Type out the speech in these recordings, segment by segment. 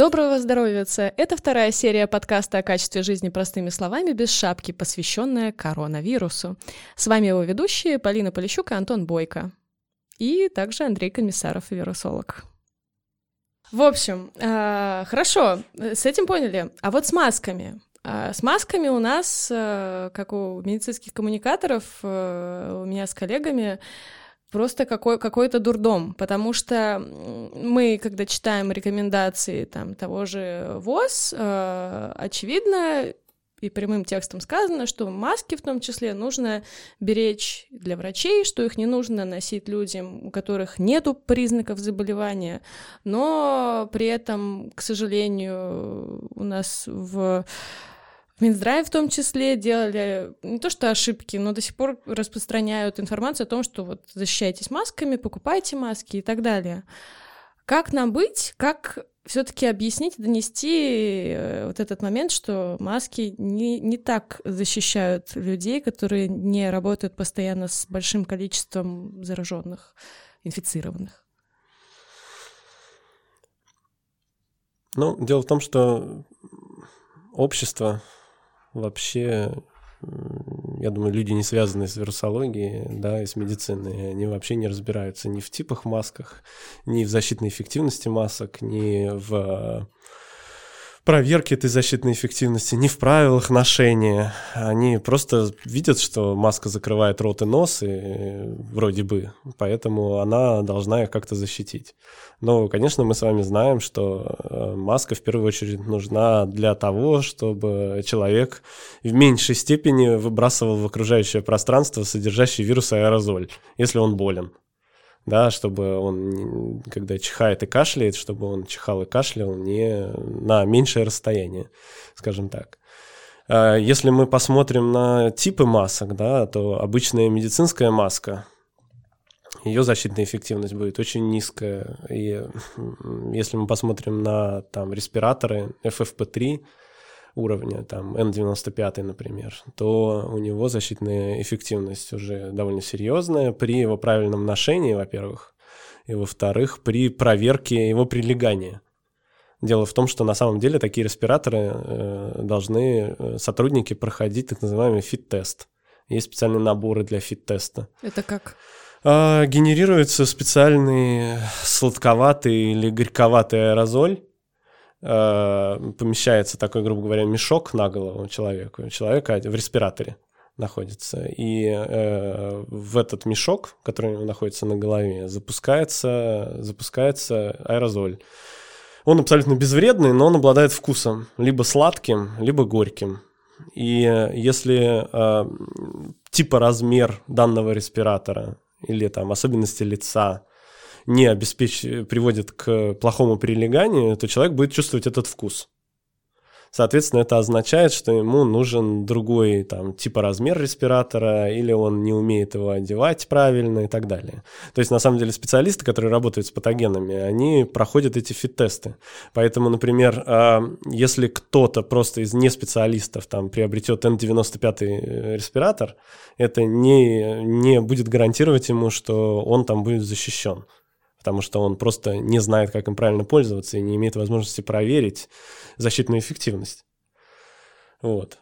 Доброго здоровья! Это вторая серия подкаста о качестве жизни простыми словами без шапки, посвященная коронавирусу. С вами его ведущие Полина Полищук и Антон Бойко. И также Андрей Комиссаров, вирусолог. В общем, э, хорошо, с этим поняли. А вот с масками. А с масками у нас, э, как у медицинских коммуникаторов, у меня с коллегами, просто какой, какой-то дурдом, потому что мы, когда читаем рекомендации там, того же ВОЗ, э, очевидно, и прямым текстом сказано, что маски в том числе нужно беречь для врачей, что их не нужно носить людям, у которых нет признаков заболевания, но при этом, к сожалению, у нас в Минздрав в том числе делали не то что ошибки, но до сих пор распространяют информацию о том, что вот защищайтесь масками, покупайте маски и так далее. Как нам быть? Как все-таки объяснить донести э, вот этот момент, что маски не, не так защищают людей, которые не работают постоянно с большим количеством зараженных, инфицированных? Ну, дело в том, что общество вообще, я думаю, люди, не связанные с вирусологией, да, и с медициной, они вообще не разбираются ни в типах масках, ни в защитной эффективности масок, ни в проверки этой защитной эффективности, ни в правилах ношения. Они просто видят, что маска закрывает рот и нос, и вроде бы, поэтому она должна их как-то защитить. Но, конечно, мы с вами знаем, что э, маска в первую очередь нужна для того, чтобы человек в меньшей степени выбрасывал в окружающее пространство содержащий вирус аэрозоль, если он болен да, чтобы он, когда чихает и кашляет, чтобы он чихал и кашлял не на меньшее расстояние, скажем так. А если мы посмотрим на типы масок, да, то обычная медицинская маска, ее защитная эффективность будет очень низкая. И если мы посмотрим на там, респираторы FFP3, уровня, там N95, например, то у него защитная эффективность уже довольно серьезная при его правильном ношении, во-первых, и во-вторых, при проверке его прилегания. Дело в том, что на самом деле такие респираторы э, должны э, сотрудники проходить так называемый fit test. Есть специальные наборы для fit-теста. Это как? А, генерируется специальный сладковатый или горьковатый аэрозоль, Э, помещается такой, грубо говоря, мешок на голову человеку, человека в респираторе находится. И э, в этот мешок, который находится на голове, запускается, запускается аэрозоль. Он абсолютно безвредный, но он обладает вкусом, либо сладким, либо горьким. И если э, типа размер данного респиратора или там особенности лица не обеспеч... приводит к плохому прилеганию, то человек будет чувствовать этот вкус. Соответственно, это означает, что ему нужен другой там, типа размер респиратора, или он не умеет его одевать правильно и так далее. То есть, на самом деле, специалисты, которые работают с патогенами, они проходят эти фит-тесты. Поэтому, например, а, если кто-то просто из неспециалистов там, приобретет N95 э, респиратор, это не, не будет гарантировать ему, что он там будет защищен потому что он просто не знает, как им правильно пользоваться и не имеет возможности проверить защитную эффективность. Вот.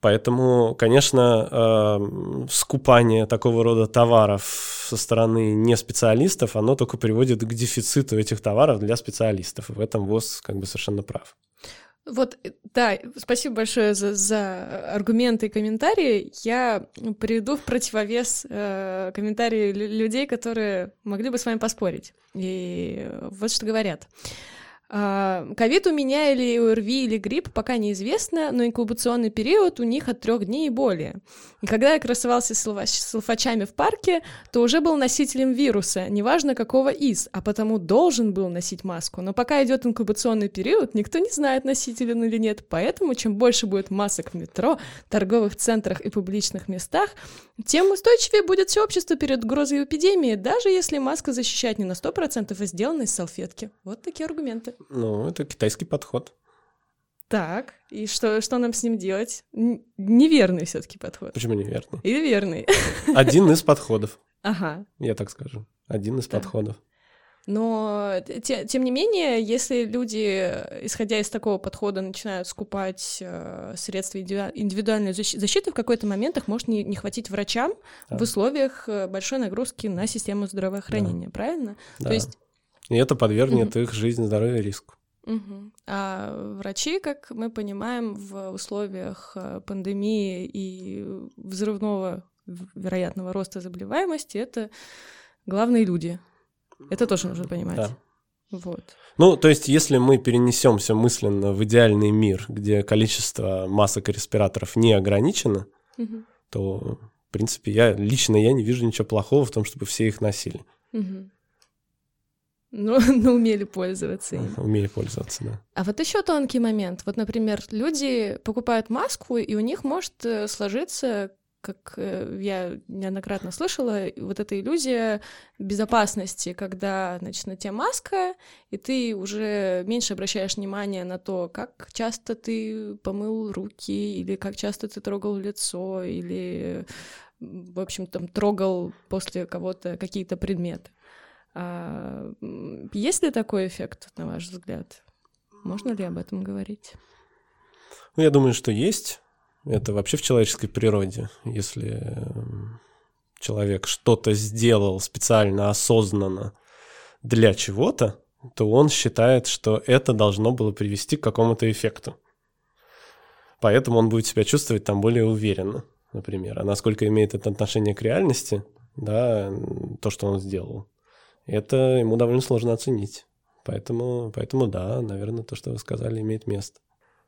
Поэтому, конечно, э, скупание такого рода товаров со стороны неспециалистов, оно только приводит к дефициту этих товаров для специалистов. В этом ВОЗ как бы совершенно прав. Вот, э, да, спасибо большое за, за аргументы и комментарии. Я приведу в противовес э, комментарии людей, которые могли бы с вами поспорить. И вот что говорят. А, ковид у меня или ОРВИ или грипп пока неизвестно, но инкубационный период у них от трех дней и более. И когда я красовался с салфачами в парке, то уже был носителем вируса, неважно какого из, а потому должен был носить маску. Но пока идет инкубационный период, никто не знает, носитель он или нет, поэтому чем больше будет масок в метро, торговых центрах и публичных местах, тем устойчивее будет все общество перед угрозой эпидемии, даже если маска защищает не на 100%, а сделана из салфетки. Вот такие аргументы. Ну, это китайский подход. Так, и что, что нам с ним делать? Неверный все-таки подход. Почему неверный? Или верный? Один из подходов. Ага. Я так скажу. Один из подходов. Но, те, тем не менее, если люди, исходя из такого подхода, начинают скупать э, средства индивидуальной защиты, в какой-то момент их может не, не хватить врачам да. в условиях э, большой нагрузки на систему здравоохранения, да. правильно? Да. То есть... И это подвергнет их жизнь, здоровье риску. Угу. А врачи, как мы понимаем, в условиях э, пандемии и взрывного вероятного роста заболеваемости это главные люди. Это тоже нужно понимать. Да. Вот. Ну, то есть, если мы перенесемся мысленно в идеальный мир, где количество масок и респираторов не ограничено, угу. то, в принципе, я лично я не вижу ничего плохого в том, чтобы все их носили. Угу. Ну, ну, умели пользоваться им. Умели пользоваться, да. А вот еще тонкий момент. Вот, например, люди покупают маску, и у них может э, сложиться как э, я неоднократно слышала, вот эта иллюзия безопасности, когда, значит, на тебе маска, и ты уже меньше обращаешь внимание на то, как часто ты помыл руки, или как часто ты трогал лицо, или, в общем, там, трогал после кого-то какие-то предметы. А есть ли такой эффект, на ваш взгляд? Можно ли об этом говорить? Ну, я думаю, что есть. Это вообще в человеческой природе. Если человек что-то сделал специально, осознанно для чего-то, то он считает, что это должно было привести к какому-то эффекту. Поэтому он будет себя чувствовать там более уверенно, например. А насколько имеет это отношение к реальности, да, то, что он сделал, это ему довольно сложно оценить. Поэтому, поэтому да, наверное, то, что вы сказали, имеет место.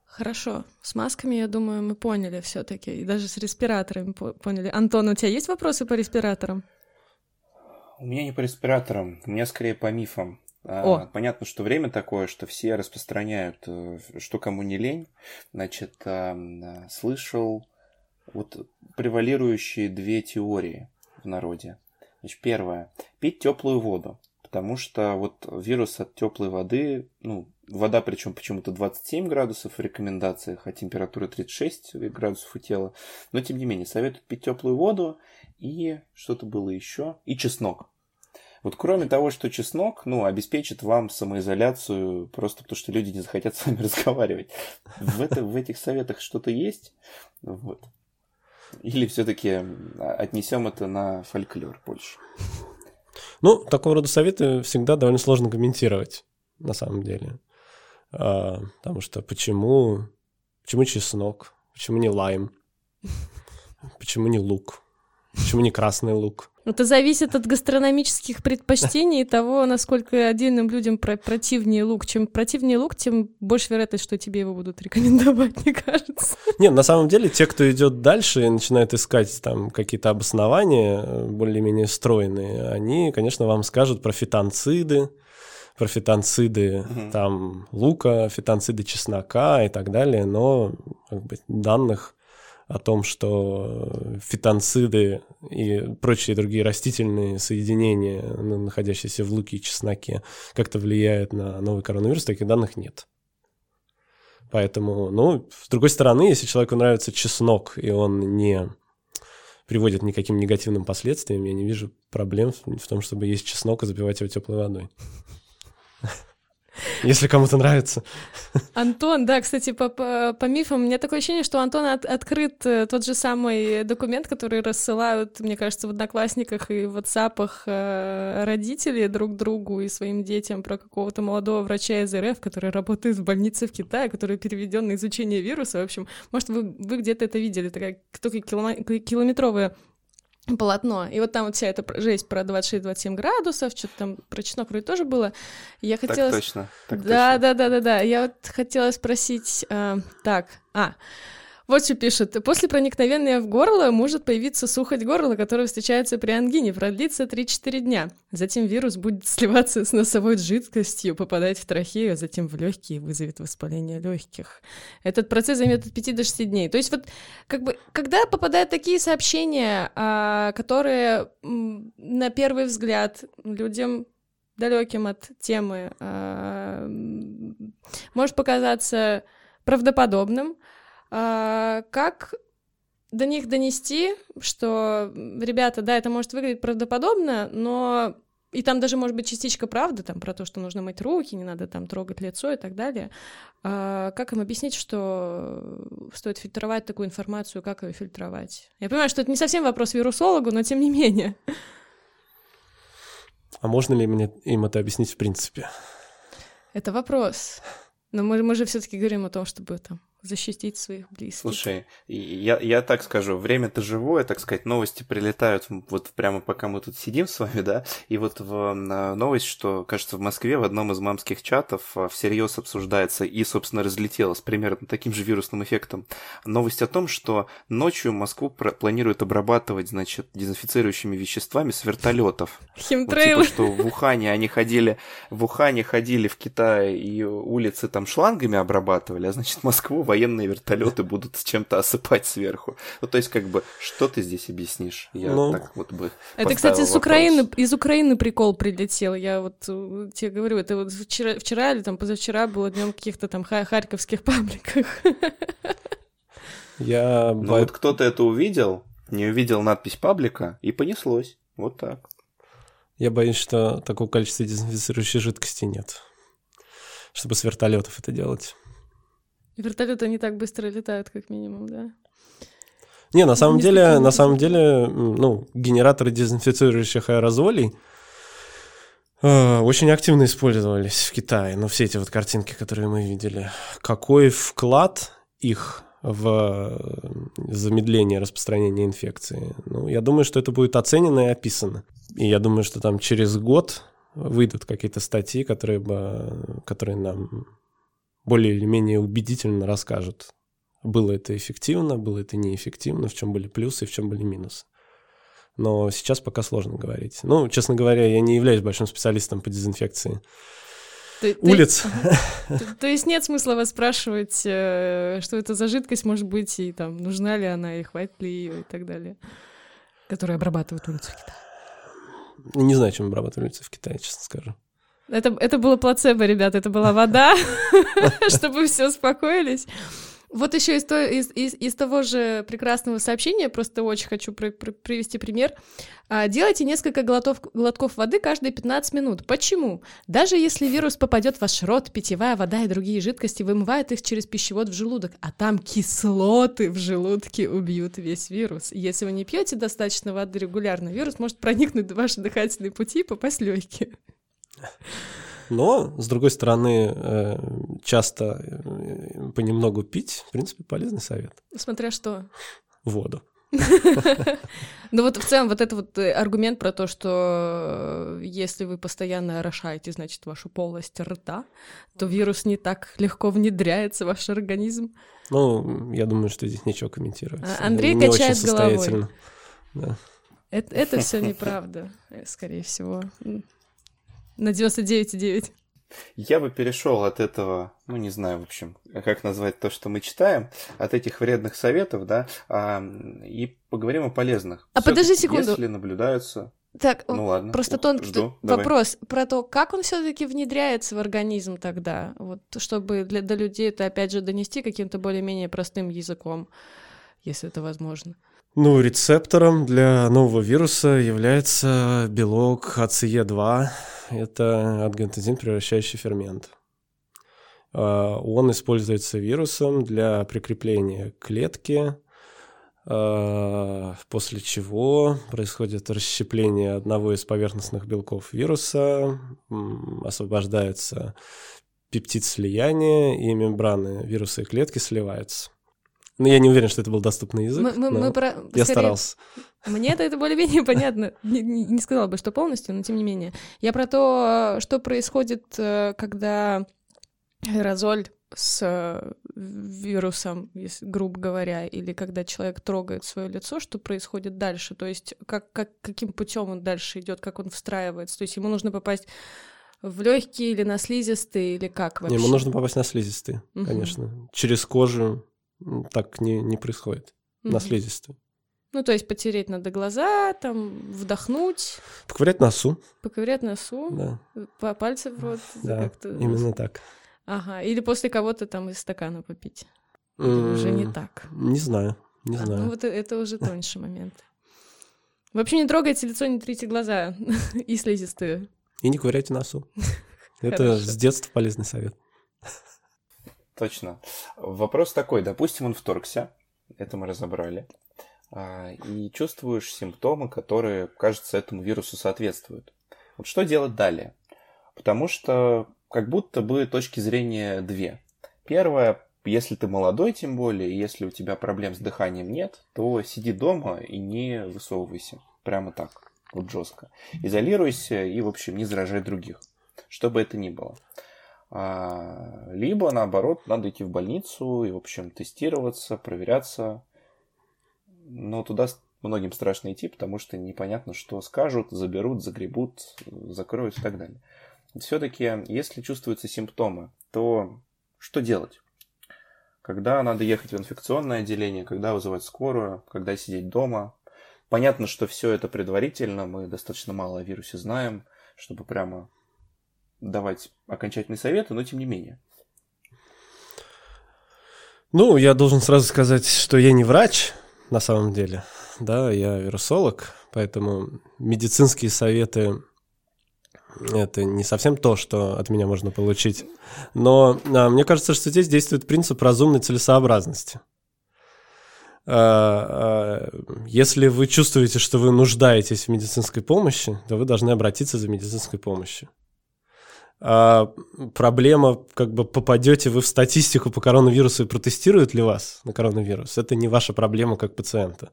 Хорошо. С масками, я думаю, мы поняли все таки И даже с респираторами поняли. Антон, у тебя есть вопросы по респираторам? У меня не по респираторам, у меня скорее по мифам. А, О. Понятно, что время такое, что все распространяют, э, что кому не лень. Значит, слышал вот превалирующие две теории в народе. Значит, первое. Пить теплую воду. Потому что вот вирус от теплой воды, ну, вода причем почему-то 27 градусов в рекомендациях, а температура 36 градусов у тела. Но тем не менее, советуют пить теплую воду и что-то было еще, и чеснок. Вот кроме того, что чеснок, ну, обеспечит вам самоизоляцию, просто потому что люди не захотят с вами разговаривать. В, это, в этих советах что-то есть? Вот. Или все-таки отнесем это на фольклор больше? Ну, такого рода советы всегда довольно сложно комментировать, на самом деле. А, потому что почему, почему чеснок, почему не лайм, почему не лук, почему не красный лук? Это зависит от гастрономических предпочтений и того, насколько отдельным людям про противнее лук. Чем противнее лук, тем больше вероятность, что тебе его будут рекомендовать, мне кажется. Нет, на самом деле, те, кто идет дальше и начинает искать там какие-то обоснования более-менее стройные, они, конечно, вам скажут про фитонциды, про фитонциды угу. там лука, фитонциды чеснока и так далее, но как бы, данных о том, что фитонциды и прочие другие растительные соединения, находящиеся в луке и чесноке, как-то влияют на новый коронавирус, таких данных нет. Поэтому, ну, с другой стороны, если человеку нравится чеснок, и он не приводит никаким негативным последствиям, я не вижу проблем в том, чтобы есть чеснок и запивать его теплой водой если кому-то нравится. Антон, да, кстати, по, по, по мифам, у меня такое ощущение, что у Антона от, открыт э, тот же самый документ, который рассылают, мне кажется, в Одноклассниках и в WhatsApp э, родители друг другу и своим детям про какого-то молодого врача из РФ, который работает в больнице в Китае, который переведен на изучение вируса. В общем, может, вы, вы где-то это видели, такая только километровая полотно. И вот там вот вся эта жесть про 26-27 градусов, что-то там про чеснок вроде тоже было. Я хотела... Так точно. Так да, точно. да, да, да, да. Я вот хотела спросить... Э, так, а... Вот что пишет. После проникновения в горло может появиться сухость горла, которая встречается при ангине, продлится 3-4 дня. Затем вирус будет сливаться с носовой жидкостью, попадать в трахею, а затем в легкие и вызовет воспаление легких. Этот процесс займет от 5 до 6 дней. То есть вот как бы, когда попадают такие сообщения, а, которые на первый взгляд людям далеким от темы а, может показаться правдоподобным, а, как до них донести, что, ребята, да, это может выглядеть правдоподобно, но И там даже может быть частичка правды, там про то, что нужно мыть руки, не надо там трогать лицо и так далее. А как им объяснить, что стоит фильтровать такую информацию, как ее фильтровать? Я понимаю, что это не совсем вопрос вирусологу, но тем не менее. А можно ли мне им это объяснить в принципе? Это вопрос. Но мы, мы же все-таки говорим о том, чтобы там защитить своих близких. Слушай, я, я так скажу, время-то живое, так сказать, новости прилетают вот прямо пока мы тут сидим с вами, да, и вот в новость, что, кажется, в Москве в одном из мамских чатов а, всерьез обсуждается и, собственно, разлетелась примерно таким же вирусным эффектом. Новость о том, что ночью Москву планируют обрабатывать, значит, дезинфицирующими веществами с вертолетов. Химтрейл. Вот, типа, что в Ухане они ходили, в Ухане ходили в Китае и улицы там шлангами обрабатывали, а значит, Москву военные вертолеты будут с чем-то осыпать сверху. Ну, то есть, как бы, что ты здесь объяснишь? Я ну, так вот бы Это, кстати, с Украины, из Украины прикол прилетел. Я вот э, тебе говорю, это вот вчера, вчера или там позавчера было днем каких-то там харьковских пабликах. Я... Ну, вот кто-то это увидел, не увидел надпись паблика, и понеслось. Вот так. Я боюсь, что такого количества дезинфицирующей жидкости нет, чтобы с вертолетов это делать. Вертолеты не так быстро летают, как минимум, да. Не, на самом деле, на самом деле, ну, генераторы дезинфицирующих аэрозолей э, очень активно использовались в Китае. Ну, все эти вот картинки, которые мы видели. Какой вклад их в замедление распространения инфекции? Ну, я думаю, что это будет оценено и описано. И я думаю, что там через год выйдут какие-то статьи, которые, бы, которые нам более или менее убедительно расскажут, было это эффективно, было это неэффективно, в чем были плюсы, в чем были минусы. Но сейчас пока сложно говорить. Ну, честно говоря, я не являюсь большим специалистом по дезинфекции ты, улиц. Ты, то, то есть нет смысла вас спрашивать, э, что это за жидкость может быть, и там, нужна ли она, и хватит ли ее, и так далее, которая обрабатывает улицу в Китае. Не знаю, чем обрабатывают улицы в Китае, честно скажу. Это, это было плацебо, ребята, это была вода, чтобы все успокоились. Вот еще из, из, из, из того же прекрасного сообщения, просто очень хочу при, при, привести пример. А, делайте несколько глотов, глотков воды каждые 15 минут. Почему? Даже если вирус попадет в ваш рот, питьевая вода и другие жидкости вымывают их через пищевод в желудок, а там кислоты в желудке убьют весь вирус. Если вы не пьете достаточно воды регулярно, вирус может проникнуть в ваши дыхательные пути и попасть в легкие. Но, с другой стороны, э, часто э, понемногу пить, в принципе, полезный совет. Смотря что. Воду. Ну вот в целом вот этот вот э, аргумент про то, что если вы постоянно орошаете, значит, вашу полость рта, то вирус не так легко внедряется в ваш организм. Ну, я думаю, что здесь ничего комментировать. А Андрей не качает головой. Да. Это, это все неправда, скорее всего на 99,9. Я бы перешел от этого, ну не знаю, в общем, как назвать то, что мы читаем, от этих вредных советов, да, а, и поговорим о полезных. А подожди секунду. Если наблюдаются. Так, ну ладно. Просто тот жду. вопрос Давай. про то, как он все-таки внедряется в организм тогда, вот, чтобы для, до людей это опять же донести каким-то более-менее простым языком, если это возможно. Ну, рецептором для нового вируса является белок АЦЕ2, это ангиотензин, превращающий фермент. А, он используется вирусом для прикрепления клетки, а, после чего происходит расщепление одного из поверхностных белков вируса, освобождается пептид слияния, и мембраны вируса и клетки сливаются. Но ну, я не уверен, что это был доступный язык. Мы, мы, мы про... Я Скорее, старался. Мне это, это более-менее понятно. Не, не, не сказала бы, что полностью, но тем не менее. Я про то, что происходит, э, когда аэрозоль с э, вирусом, грубо говоря, или когда человек трогает свое лицо, что происходит дальше, то есть как, как, каким путем он дальше идет, как он встраивается, то есть ему нужно попасть в легкие или на слизистые, или как вообще? Ему нужно попасть на слизистые, угу. конечно. Через кожу так не, не происходит mm-hmm. на слизистую. Ну, то есть потереть надо глаза, там, вдохнуть. Поковырять носу. Поковырять носу. Да. По пальцы в рот. Да, как-то... именно так. Ага, или после кого-то там из стакана попить. Mm-hmm. уже не так. Не знаю, не а, знаю. Ну, вот это уже тоньше момент. Вообще не трогайте лицо, не трите глаза и слизистые. И не ковыряйте носу. Это с детства полезный совет. Точно. Вопрос такой. Допустим, он вторгся. Это мы разобрали. А, и чувствуешь симптомы, которые, кажется, этому вирусу соответствуют. Вот что делать далее? Потому что как будто бы точки зрения две. Первое, если ты молодой, тем более, если у тебя проблем с дыханием нет, то сиди дома и не высовывайся. Прямо так, вот жестко. Изолируйся и, в общем, не заражай других. Что бы это ни было. А, либо, наоборот, надо идти в больницу и, в общем, тестироваться, проверяться. Но туда многим страшно идти, потому что непонятно, что скажут, заберут, загребут, закроют и так далее. Все-таки, если чувствуются симптомы, то что делать? Когда надо ехать в инфекционное отделение, когда вызывать скорую, когда сидеть дома. Понятно, что все это предварительно, мы достаточно мало о вирусе знаем, чтобы прямо давать окончательные советы, но тем не менее. Ну, я должен сразу сказать, что я не врач на самом деле, да, я вирусолог, поэтому медицинские советы это не совсем то, что от меня можно получить. Но а, мне кажется, что здесь действует принцип разумной целесообразности. А, а, если вы чувствуете, что вы нуждаетесь в медицинской помощи, то вы должны обратиться за медицинской помощью а, проблема, как бы попадете вы в статистику по коронавирусу и протестируют ли вас на коронавирус, это не ваша проблема как пациента.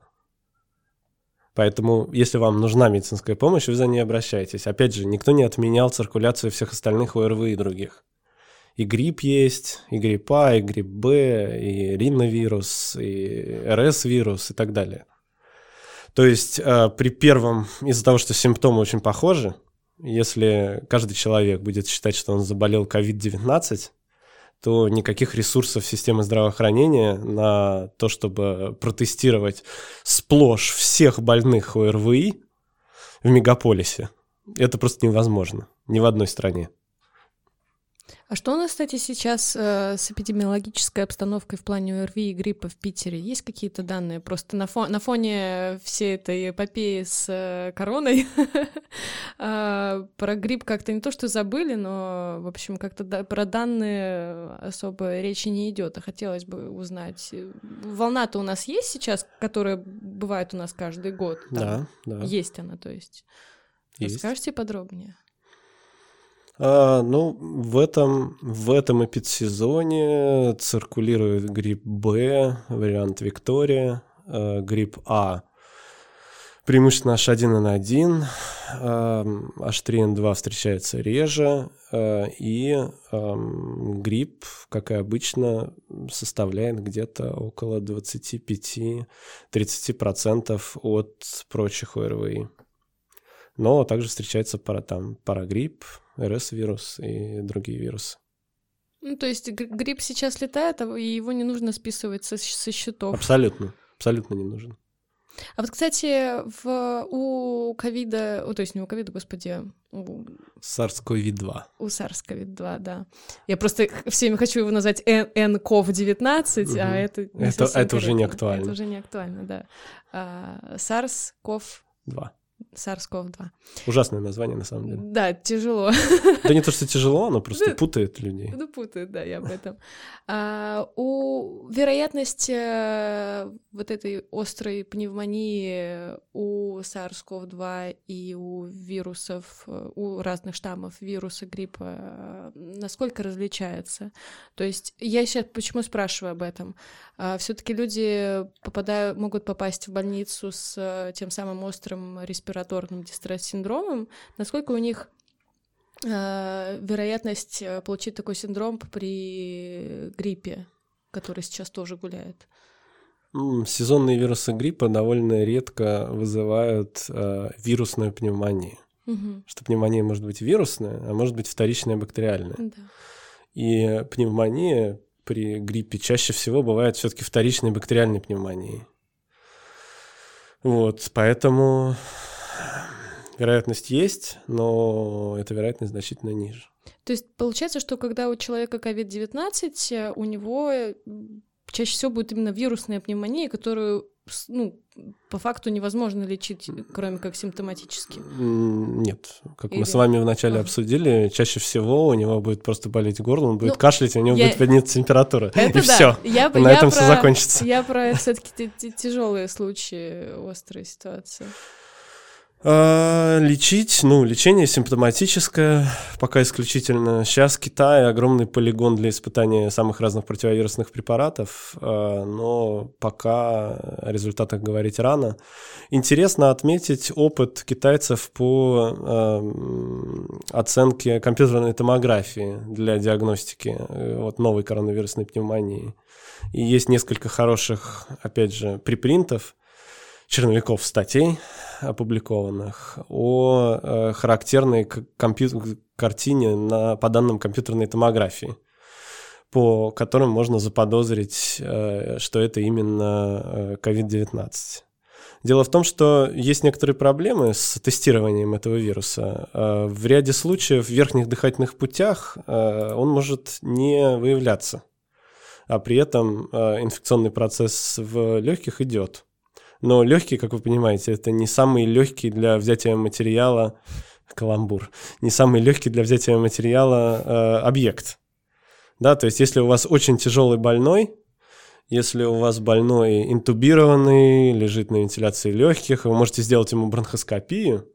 Поэтому, если вам нужна медицинская помощь, вы за ней обращаетесь. Опять же, никто не отменял циркуляцию всех остальных ОРВИ и других. И грипп есть, и грипп А, и грипп Б, и риновирус, и РС-вирус и так далее. То есть а, при первом, из-за того, что симптомы очень похожи, если каждый человек будет считать, что он заболел COVID-19, то никаких ресурсов системы здравоохранения на то, чтобы протестировать сплошь всех больных ОРВИ в мегаполисе, это просто невозможно ни в одной стране. А что у нас, кстати, сейчас э, с эпидемиологической обстановкой в плане ОРВИ и гриппа в Питере? Есть какие-то данные? Просто на, фо- на фоне всей этой эпопеи с э, короной э, про грипп как-то не то что забыли, но, в общем, как-то про данные особо речи не идет. А хотелось бы узнать. Волна-то у нас есть сейчас, которая бывает у нас каждый год? Да, да. Есть она, то есть. есть. Расскажите подробнее? А, ну, в этом, в этом эпидсезоне циркулирует грипп Б, вариант Виктория, э, грипп А, преимущественно H1N1, э, H3N2 встречается реже, э, и э, грипп, как и обычно, составляет где-то около 25-30% от прочих ОРВИ. Но также встречается пара, там, парагрипп, РС-вирус и другие вирусы. Ну, то есть грипп сейчас летает, а и его не нужно списывать со, со счетов. Абсолютно, абсолютно не нужен. А вот, кстати, в, у ковида, то есть не у ковида, господи, у... SARS-CoV-2. У SARS-CoV-2, да. Я просто всеми хочу его назвать nCoV-19, угу. а это не это, это уже не актуально. Это уже не актуально, да. А, SARS-CoV-2. SARS-CoV-2. Ужасное название, на самом деле. Да, тяжело. Да не то, что тяжело, оно просто путает людей. Ну, путает, да, я об этом. А, у вероятность э, вот этой острой пневмонии у SARS-CoV-2 и у вирусов, э, у разных штаммов вируса гриппа, э, насколько различается? То есть я сейчас почему спрашиваю об этом? А, Все-таки люди попадают, могут попасть в больницу с тем самым острым респираторным дистресс-синдромом. Насколько у них вероятность получить такой синдром при гриппе, который сейчас тоже гуляет? Сезонные вирусы гриппа довольно редко вызывают э, вирусную пневмонию. Угу. Что пневмония может быть вирусная, а может быть вторичная бактериальная. Да. И пневмония при гриппе чаще всего бывает все-таки вторичной бактериальной пневмонией. Вот, поэтому вероятность есть, но эта вероятность значительно ниже. То есть получается, что когда у человека COVID-19, у него чаще всего будет именно вирусная пневмония, которую ну, по факту невозможно лечить, кроме как симптоматически. Нет. Как Или... мы с вами вначале а. обсудили, чаще всего у него будет просто болеть горло, он будет ну, кашлять, у него я... будет подняться температура. Это и да. все. Я, на я этом про... все закончится. Я про все-таки тяжелые случаи, острые ситуации. А, лечить, ну, лечение симптоматическое, пока исключительно. Сейчас Китай огромный полигон для испытания самых разных противовирусных препаратов, а, но пока о результатах говорить рано. Интересно отметить опыт китайцев по а, оценке компьютерной томографии для диагностики э, вот новой коронавирусной пневмонии. И есть несколько хороших, опять же, припринтов, черновиков статей, опубликованных, о э, характерной компью- картине на, по данным компьютерной томографии, по которым можно заподозрить, э, что это именно COVID-19. Э, Дело в том, что есть некоторые проблемы с тестированием этого вируса. В ряде случаев в верхних дыхательных путях он может не выявляться, а при этом инфекционный процесс в легких идет. Но легкий, как вы понимаете, это не самый легкий для взятия материала каламбур, не самый легкий для взятия материала э, объект. Да, то есть если у вас очень тяжелый больной, если у вас больной интубированный, лежит на вентиляции легких, вы можете сделать ему бронхоскопию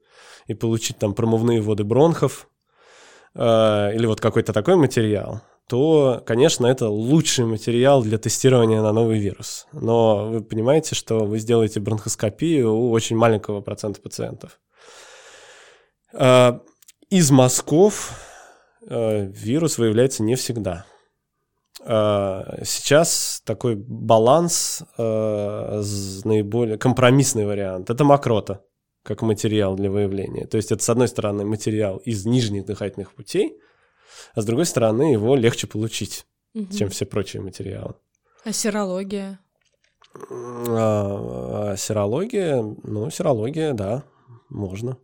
и получить там промывные воды бронхов э, или вот какой-то такой материал то, конечно, это лучший материал для тестирования на новый вирус. Но вы понимаете, что вы сделаете бронхоскопию у очень маленького процента пациентов. А, из мазков а, вирус выявляется не всегда. А, сейчас такой баланс, наиболее компромиссный вариант, это мокрота как материал для выявления. То есть это, с одной стороны, материал из нижних дыхательных путей – а с другой стороны его легче получить, угу. чем все прочие материалы. А серология? А, а серология, ну, серология, да, можно.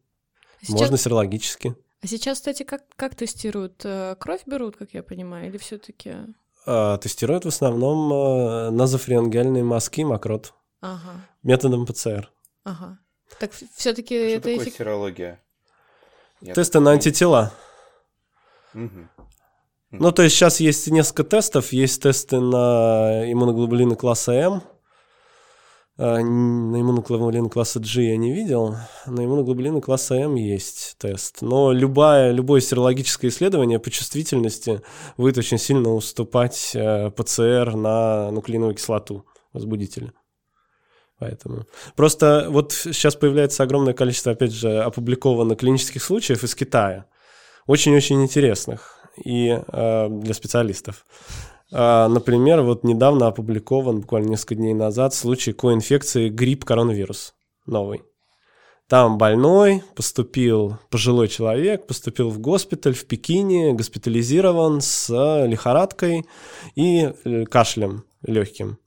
Сейчас... Можно серологически. А сейчас, кстати, как, как тестируют? Э, кровь берут, как я понимаю, или все таки а, Тестируют в основном а, назофарингеальные мазки, мокрот. Ага. Методом ПЦР. Ага. Так все таки это... Что такое эффект... серология? Тесты на антитела. Ну, то есть сейчас есть несколько тестов. Есть тесты на иммуноглобулины класса М. А, на иммуноглобулины класса G я не видел. На иммуноглобулины класса М есть тест. Но любое, любое серологическое исследование по чувствительности будет очень сильно уступать э, ПЦР на нуклеиновую кислоту возбудителя. Поэтому. Просто вот сейчас появляется огромное количество, опять же, опубликованных клинических случаев из Китая очень-очень интересных и э, для специалистов. Э, например, вот недавно опубликован, буквально несколько дней назад, случай коинфекции грипп-коронавирус новый. Там больной, поступил пожилой человек, поступил в госпиталь в Пекине, госпитализирован с лихорадкой и э, кашлем легким.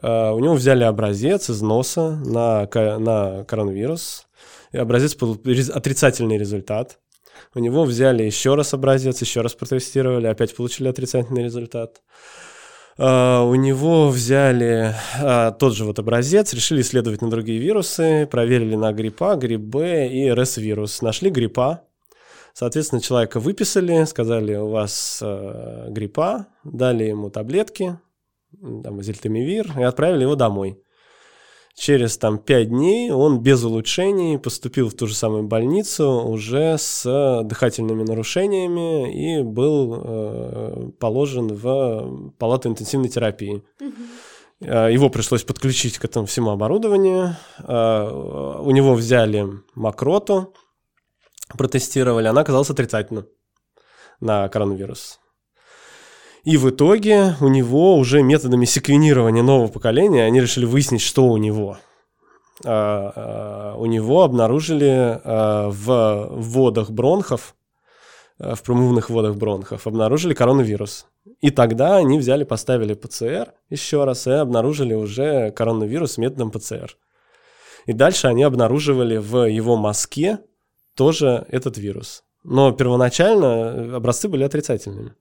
Uh, у него взяли образец из носа на, на коронавирус. И образец был отрицательный результат. У него взяли еще раз образец, еще раз протестировали, опять получили отрицательный результат. Uh, у него взяли uh, тот же вот образец, решили исследовать на другие вирусы, проверили на гриппа, грипп и РС-вирус. Нашли гриппа, соответственно, человека выписали, сказали, у вас uh, гриппа, дали ему таблетки, там, зельтамивир, и отправили его домой через там 5 дней он без улучшений поступил в ту же самую больницу уже с дыхательными нарушениями и был э, положен в палату интенсивной терапии. Э, его пришлось подключить к этому всему оборудованию. Э, у него взяли мокроту, протестировали, она оказалась отрицательна на коронавирус. И в итоге у него уже методами секвенирования нового поколения они решили выяснить, что у него. А, а, у него обнаружили а, в водах бронхов, в промывных водах бронхов, обнаружили коронавирус. И тогда они взяли, поставили ПЦР еще раз и обнаружили уже коронавирус методом ПЦР. И дальше они обнаруживали в его мазке тоже этот вирус. Но первоначально образцы были отрицательными.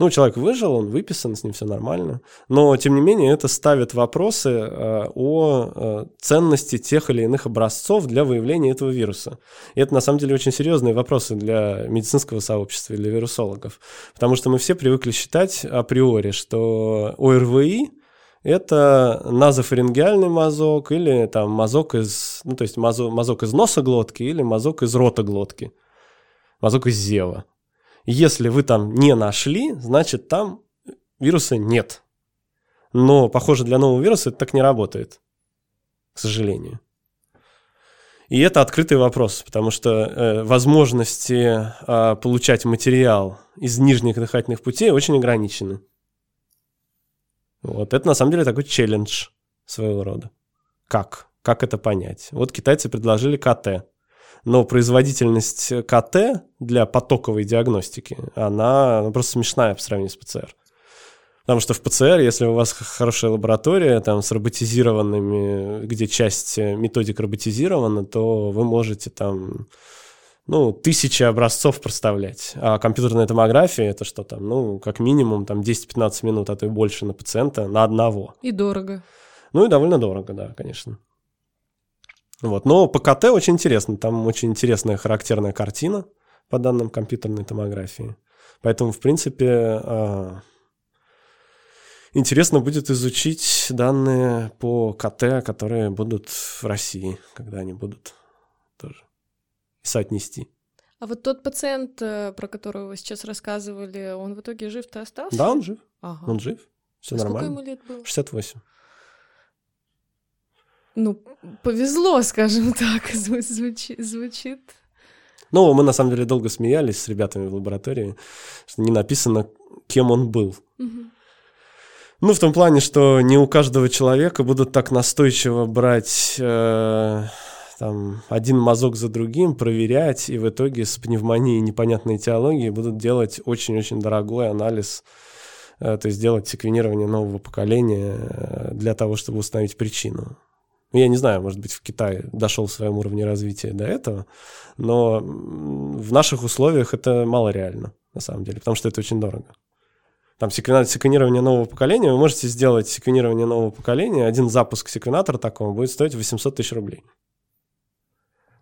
Ну, человек выжил, он выписан, с ним все нормально. Но, тем не менее, это ставит вопросы э, о э, ценности тех или иных образцов для выявления этого вируса. И это, на самом деле, очень серьезные вопросы для медицинского сообщества и для вирусологов. Потому что мы все привыкли считать априори, что ОРВИ – это назофарингеальный мазок или там мазок из, ну, то есть мазок, мазок из носа глотки или мазок из рота глотки, мазок из зева. Если вы там не нашли, значит там вируса нет. Но, похоже, для нового вируса это так не работает, к сожалению. И это открытый вопрос, потому что э, возможности э, получать материал из нижних дыхательных путей очень ограничены. Вот это на самом деле такой челлендж своего рода. Как? Как это понять? Вот китайцы предложили КТ но производительность КТ для потоковой диагностики, она, она просто смешная по сравнению с ПЦР. Потому что в ПЦР, если у вас хорошая лаборатория там, с роботизированными, где часть методик роботизирована, то вы можете там ну, тысячи образцов проставлять. А компьютерная томография это что там, ну, как минимум там 10-15 минут, а то и больше на пациента, на одного. И дорого. Ну и довольно дорого, да, конечно. Вот. Но по КТ очень интересно. Там очень интересная характерная картина по данным компьютерной томографии. Поэтому, в принципе, а, интересно будет изучить данные по КТ, которые будут в России, когда они будут тоже соотнести. А вот тот пациент, э, про которого вы сейчас рассказывали, он в итоге жив-то остался? Да, он жив. Ага. Он жив. Все а нормально. Сколько ему лет было? 68 ну, повезло, скажем так, звучит. звучит. Ну, мы на самом деле долго смеялись с ребятами в лаборатории, что не написано, кем он был. Угу. Ну, в том плане, что не у каждого человека будут так настойчиво брать э, там, один мазок за другим, проверять, и в итоге с пневмонией непонятной теологии будут делать очень-очень дорогой анализ, э, то есть делать секвенирование нового поколения э, для того, чтобы установить причину. Ну, я не знаю, может быть, в Китае дошел в своем уровне развития до этого, но в наших условиях это мало реально, на самом деле, потому что это очень дорого. Там секвенирование нового поколения, вы можете сделать секвенирование нового поколения, один запуск секвенатора такого будет стоить 800 тысяч рублей.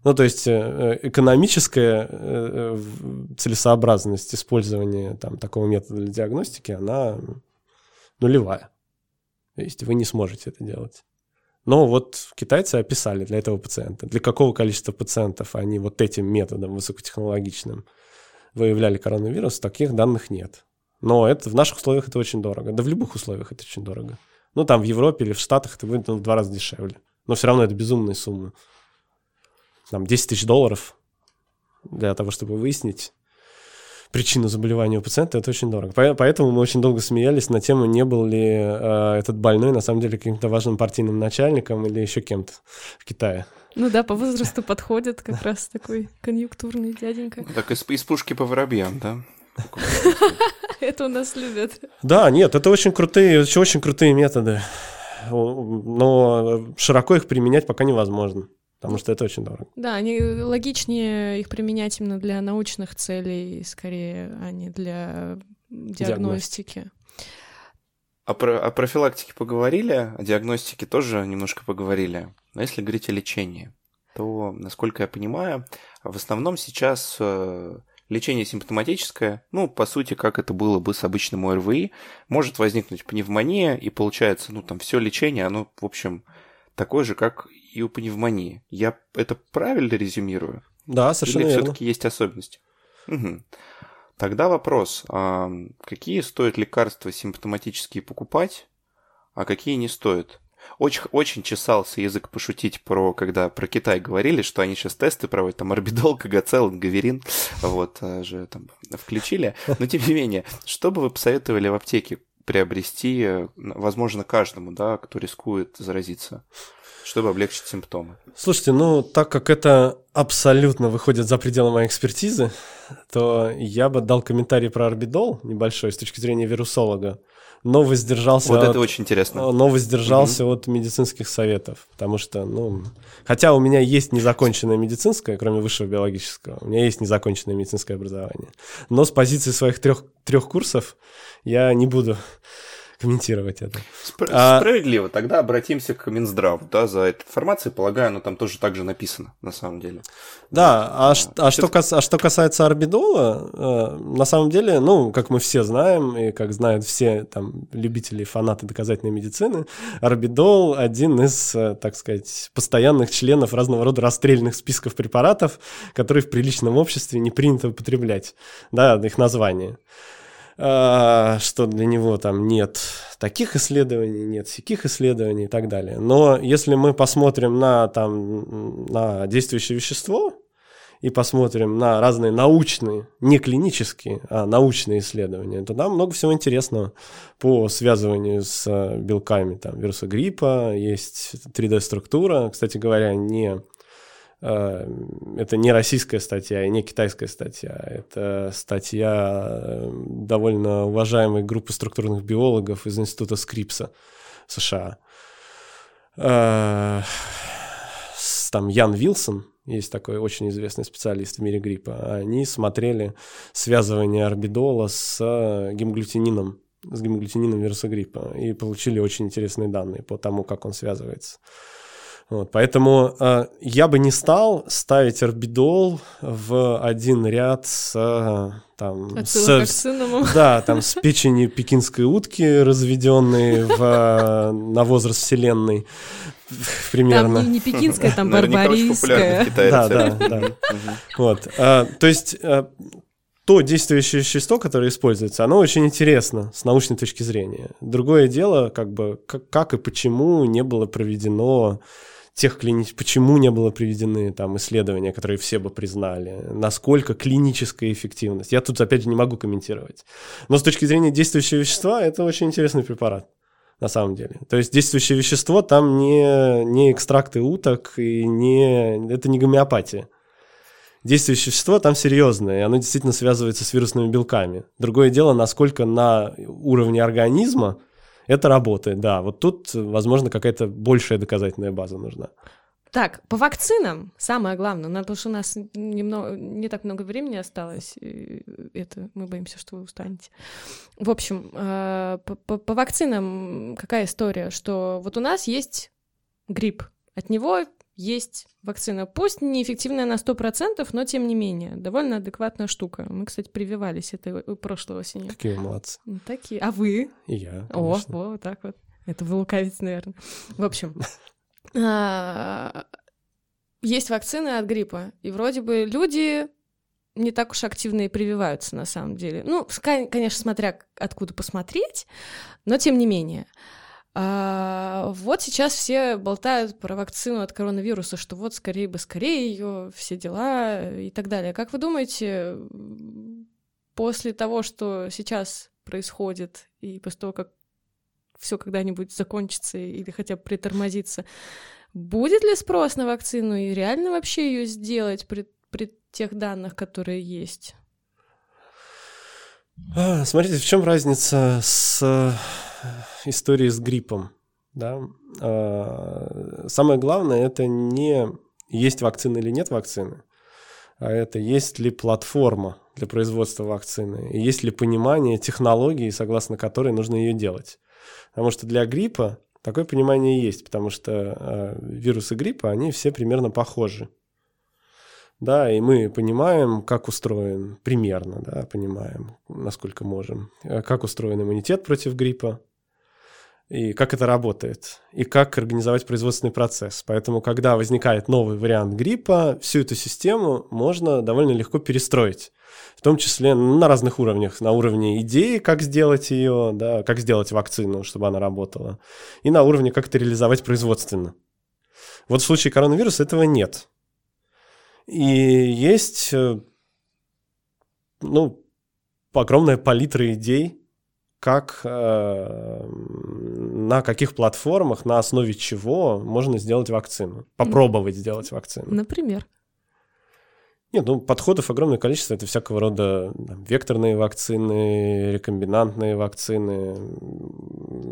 Ну, то есть э, экономическая э, целесообразность использования там, такого метода для диагностики, она нулевая. То есть вы не сможете это делать. Но вот китайцы описали для этого пациента, для какого количества пациентов они вот этим методом высокотехнологичным выявляли коронавирус, таких данных нет. Но это в наших условиях это очень дорого. Да в любых условиях это очень дорого. Ну, там в Европе или в Штатах это будет ну, в два раза дешевле. Но все равно это безумные суммы. Там 10 тысяч долларов для того, чтобы выяснить причину заболевания у пациента, это очень дорого. Поэтому мы очень долго смеялись на тему, не был ли э, этот больной на самом деле каким-то важным партийным начальником или еще кем-то в Китае. Ну да, по возрасту подходит как раз такой конъюнктурный дяденька. Так из, из пушки по воробьям, да? Это у нас любят. Да, нет, это очень крутые, очень крутые методы. Но широко их применять пока невозможно потому что это очень дорого. Да, они логичнее их применять именно для научных целей, скорее, а не для диагностики. О, про, о профилактике поговорили, о диагностике тоже немножко поговорили. Но если говорить о лечении, то, насколько я понимаю, в основном сейчас э, лечение симптоматическое, ну, по сути, как это было бы с обычным ОРВИ, может возникнуть пневмония, и получается, ну, там, все лечение, оно, в общем, такое же, как и у пневмонии. Я это правильно резюмирую? Да, совершенно Или верно. все-таки есть особенности? Угу. Тогда вопрос, а какие стоит лекарства симптоматические покупать, а какие не стоит? Очень, очень чесался язык пошутить про, когда про Китай говорили, что они сейчас тесты проводят, там орбидол, КГЦ, гаверин, вот, а, же там включили. Но тем не менее, что бы вы посоветовали в аптеке приобрести, возможно, каждому, да, кто рискует заразиться? Чтобы облегчить симптомы. Слушайте, ну так как это абсолютно выходит за пределы моей экспертизы, то я бы дал комментарий про орбидол небольшой с точки зрения вирусолога. но воздержался... Вот от, это очень интересно. Но воздержался угу. от медицинских советов, потому что, ну... Хотя у меня есть незаконченное медицинское, кроме высшего биологического, у меня есть незаконченное медицинское образование. Но с позиции своих трех, трех курсов я не буду комментировать это. Спр- а... Справедливо. Тогда обратимся к Минздраву, да, за этой информацией. Полагаю, оно там тоже так же написано, на самом деле. Да, а, а, а, что, кас... а что касается орбидола, э, на самом деле, ну, как мы все знаем, и как знают все там любители, фанаты доказательной медицины, орбидол один из, э, так сказать, постоянных членов разного рода расстрельных списков препаратов, которые в приличном обществе не принято употреблять, да, их название. А, что для него там нет таких исследований, нет всяких исследований и так далее. Но если мы посмотрим на, там, на действующее вещество и посмотрим на разные научные, не клинические, а научные исследования, то там много всего интересного по связыванию с а, белками там, вируса гриппа, есть 3D-структура, кстати говоря, не это не российская статья и не китайская статья. Это статья э, довольно уважаемой группы структурных биологов из Института Скрипса США. Э, там Ян Вилсон, есть такой очень известный специалист в мире гриппа, они смотрели связывание орбидола с гемоглютинином, с гемоглютинином вируса гриппа, и получили очень интересные данные по тому, как он связывается. Вот, поэтому э, я бы не стал ставить орбидол в один ряд с там с, да там с печенью пекинской утки разведенной в на возраст вселенной примерно. Там не, не пекинская, там барбарийская. Да, да, да. Вот, а, то есть а, то действующее вещество, которое используется, оно очень интересно с научной точки зрения. Другое дело, как бы, как, как и почему не было проведено тех клинич... почему не было приведены там исследования, которые все бы признали, насколько клиническая эффективность. Я тут, опять же, не могу комментировать. Но с точки зрения действующего вещества, это очень интересный препарат на самом деле. То есть действующее вещество там не, не экстракты уток и не, это не гомеопатия. Действующее вещество там серьезное, и оно действительно связывается с вирусными белками. Другое дело, насколько на уровне организма это работает, да. Вот тут, возможно, какая-то большая доказательная база нужна. Так, по вакцинам самое главное, ну, потому что у нас немного, не так много времени осталось, это мы боимся, что вы устанете. В общем, э, по вакцинам какая история, что вот у нас есть грипп, от него есть вакцина. Пусть неэффективная на 100%, но тем не менее, довольно адекватная штука. Мы, кстати, прививались этой прошлой осенью. Какие молодцы. Ну, такие. А вы? И я, О, о, вот так вот. Это вы лукавите, наверное. В общем, а, есть вакцины от гриппа, и вроде бы люди не так уж активно и прививаются на самом деле. Ну, конечно, смотря откуда посмотреть, но тем не менее. А, вот сейчас все болтают про вакцину от коронавируса, что вот скорее бы скорее ее, все дела и так далее. Как вы думаете, после того, что сейчас происходит, и после того, как все когда-нибудь закончится или хотя бы притормозится, будет ли спрос на вакцину и реально вообще ее сделать при, при тех данных, которые есть? А, смотрите, в чем разница с истории с гриппом. Да? А, самое главное это не есть вакцина или нет вакцины, а это есть ли платформа для производства вакцины, и есть ли понимание технологии, согласно которой нужно ее делать. Потому что для гриппа такое понимание есть, потому что э, вирусы гриппа, они все примерно похожи. Да, и мы понимаем, как устроен, примерно, да, понимаем, насколько можем, э, как устроен иммунитет против гриппа, и как это работает, и как организовать производственный процесс. Поэтому, когда возникает новый вариант гриппа, всю эту систему можно довольно легко перестроить. В том числе на разных уровнях. На уровне идеи, как сделать ее, да, как сделать вакцину, чтобы она работала. И на уровне, как это реализовать производственно. Вот в случае коронавируса этого нет. И есть э, ну, огромная палитра идей, как, э, на каких платформах, на основе чего можно сделать вакцину, попробовать сделать вакцину. Например? Нет, ну подходов огромное количество. Это всякого рода там, векторные вакцины, рекомбинантные вакцины,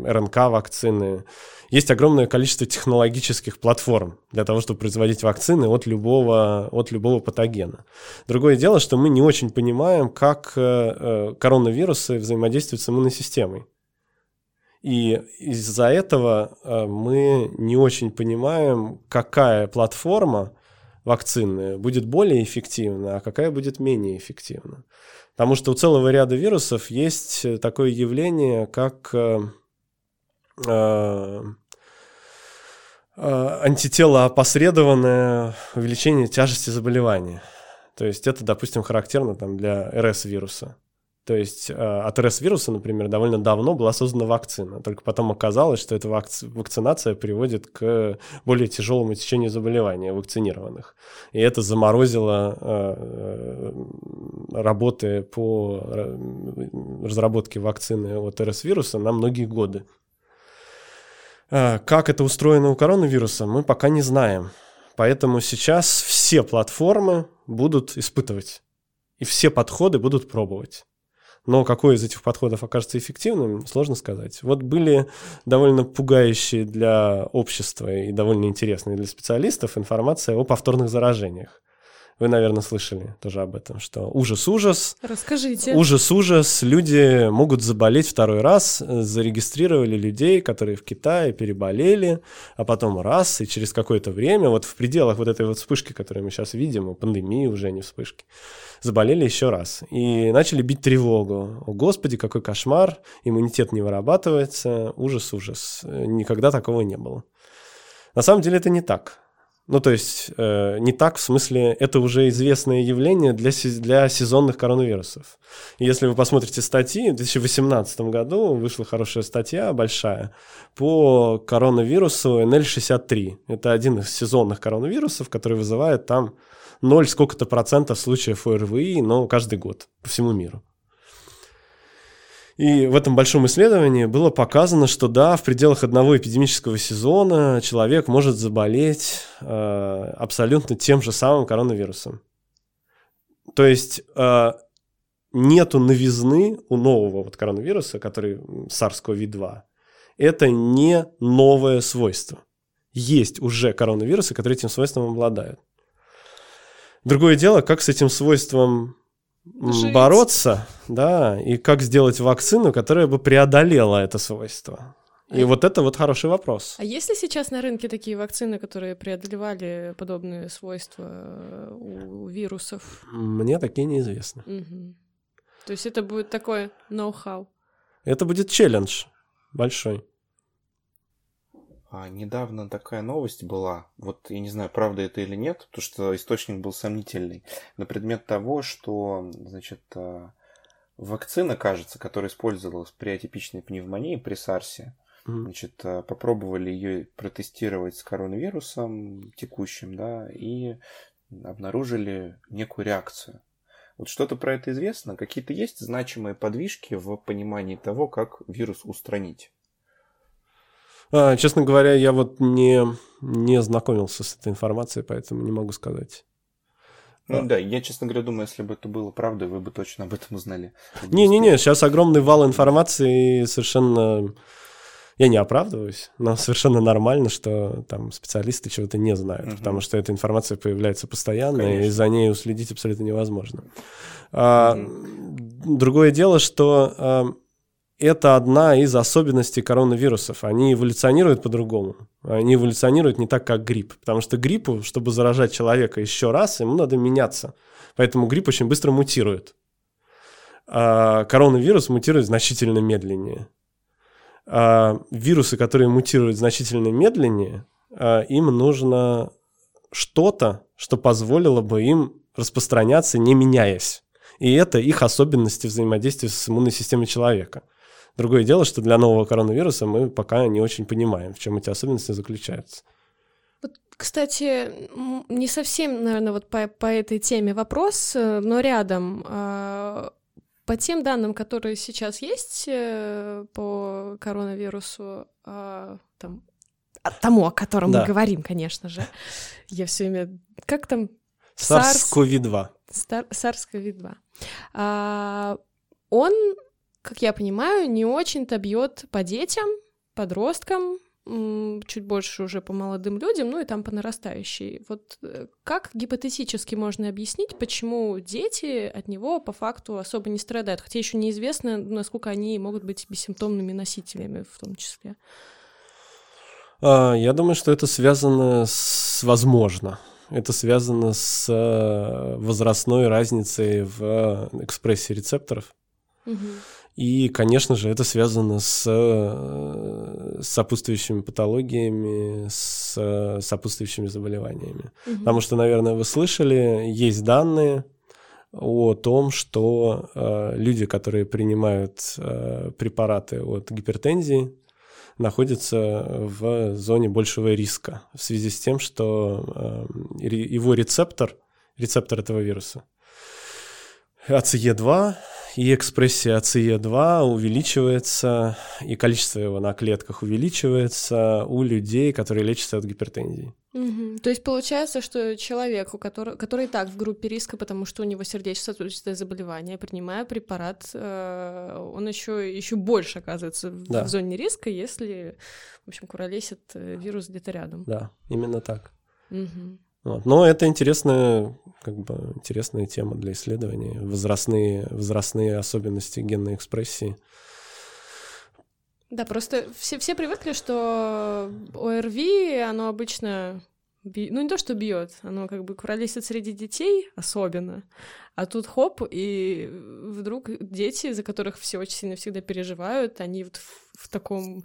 РНК-вакцины. Есть огромное количество технологических платформ для того, чтобы производить вакцины от любого, от любого патогена. Другое дело, что мы не очень понимаем, как э, э, коронавирусы взаимодействуют с иммунной системой. И из-за этого э, мы не очень понимаем, какая платформа вакцины будет более эффективна, а какая будет менее эффективна. Потому что у целого ряда вирусов есть такое явление, как э, э, антитело опосредованное увеличение тяжести заболевания. То есть это, допустим, характерно там, для РС-вируса. То есть э, от РС-вируса, например, довольно давно была создана вакцина. Только потом оказалось, что эта вакци- вакцинация приводит к более тяжелому течению заболевания вакцинированных. И это заморозило э, э работы по э, разработке вакцины от РС-вируса на многие годы. Как это устроено у коронавируса, мы пока не знаем. Поэтому сейчас все платформы будут испытывать. И все подходы будут пробовать. Но какой из этих подходов окажется эффективным, сложно сказать. Вот были довольно пугающие для общества и довольно интересные для специалистов информация о повторных заражениях. Вы, наверное, слышали тоже об этом, что ужас-ужас. Расскажите. Ужас-ужас. Люди могут заболеть второй раз. Зарегистрировали людей, которые в Китае переболели, а потом раз, и через какое-то время, вот в пределах вот этой вот вспышки, которую мы сейчас видим, пандемии уже, не вспышки, заболели еще раз. И начали бить тревогу. О, Господи, какой кошмар, иммунитет не вырабатывается, ужас-ужас. Никогда такого не было. На самом деле это не так. Ну, то есть э, не так, в смысле, это уже известное явление для, для сезонных коронавирусов. Если вы посмотрите статьи, в 2018 году вышла хорошая статья, большая, по коронавирусу NL63. Это один из сезонных коронавирусов, который вызывает там 0 сколько-то процентов случаев ОРВИ, но каждый год по всему миру. И в этом большом исследовании было показано, что да, в пределах одного эпидемического сезона человек может заболеть э, абсолютно тем же самым коронавирусом. То есть э, нету новизны у нового вот коронавируса, который SARS-CoV-2. Это не новое свойство. Есть уже коронавирусы, которые этим свойством обладают. Другое дело, как с этим свойством Жить. бороться, да, и как сделать вакцину, которая бы преодолела это свойство. И а вот это вот хороший вопрос. А есть ли сейчас на рынке такие вакцины, которые преодолевали подобные свойства э, у вирусов? Мне такие неизвестны. Угу. То есть это будет такой ноу-хау? Это будет челлендж большой. А недавно такая новость была, вот я не знаю, правда это или нет, потому что источник был сомнительный, на предмет того, что, значит, а, вакцина, кажется, которая использовалась при атипичной пневмонии, при САРСе, mm-hmm. значит, а, попробовали ее протестировать с коронавирусом текущим, да, и обнаружили некую реакцию. Вот что-то про это известно? Какие-то есть значимые подвижки в понимании того, как вирус устранить? А, честно говоря, я вот не, не знакомился с этой информацией, поэтому не могу сказать. Ну а. да, я, честно говоря, думаю, если бы это было правдой, вы бы точно об этом узнали. Не-не-не, сейчас огромный вал информации совершенно... Я не оправдываюсь, но совершенно нормально, что там специалисты чего-то не знают, угу. потому что эта информация появляется постоянно, Конечно. и за ней уследить абсолютно невозможно. Угу. А, другое дело, что а, это одна из особенностей коронавирусов. Они эволюционируют по-другому. Они эволюционируют не так, как грипп. Потому что гриппу, чтобы заражать человека еще раз, ему надо меняться. Поэтому грипп очень быстро мутирует. А коронавирус мутирует значительно медленнее. А вирусы, которые мутируют значительно медленнее, а им нужно что-то, что позволило бы им распространяться, не меняясь. И это их особенности взаимодействия с иммунной системой человека. Другое дело, что для нового коронавируса мы пока не очень понимаем, в чем эти особенности заключаются. Вот, кстати, не совсем, наверное, вот по, по этой теме вопрос, э, но рядом. А, по тем данным, которые сейчас есть э, по коронавирусу, а, там, тому, о котором да. мы говорим, конечно же, я все время... Как там SARS-CoV-2. SARS-CoV-2. А, он, как я понимаю, не очень-то бьет по детям, подросткам, чуть больше уже по молодым людям, ну и там по нарастающей. Вот э, как гипотетически можно объяснить, почему дети от него по факту особо не страдают, хотя еще неизвестно, насколько они могут быть бессимптомными носителями в том числе. А, я думаю, что это связано с, возможно, это связано с э, возрастной разницей в экспрессии рецепторов. Угу. И, конечно же, это связано с, э, с сопутствующими патологиями, с э, сопутствующими заболеваниями. Угу. Потому что, наверное, вы слышали, есть данные о том, что э, люди, которые принимают э, препараты от гипертензии, находятся в зоне большего риска в связи с тем, что э, его рецептор, рецептор этого вируса, АЦЕ2 и экспрессия АЦЕ2 увеличивается, и количество его на клетках увеличивается у людей, которые лечатся от гипертензии. Угу. То есть получается, что человек, у которого, который и так в группе риска, потому что у него сердечно-сосудистое заболевание, принимая препарат, э, он еще, еще больше оказывается да. в зоне риска, если, в общем, куролесит э, вирус где-то рядом. Да, именно так. Угу. Вот. Но это интересная, как бы, интересная тема для исследования. Возрастные, возрастные особенности генной экспрессии. Да, просто все, все привыкли, что ОРВИ, оно обычно би... ну не то, что бьет, оно как бы куролесит среди детей особенно, а тут хоп, и вдруг дети, за которых все очень сильно всегда переживают, они вот в, в таком,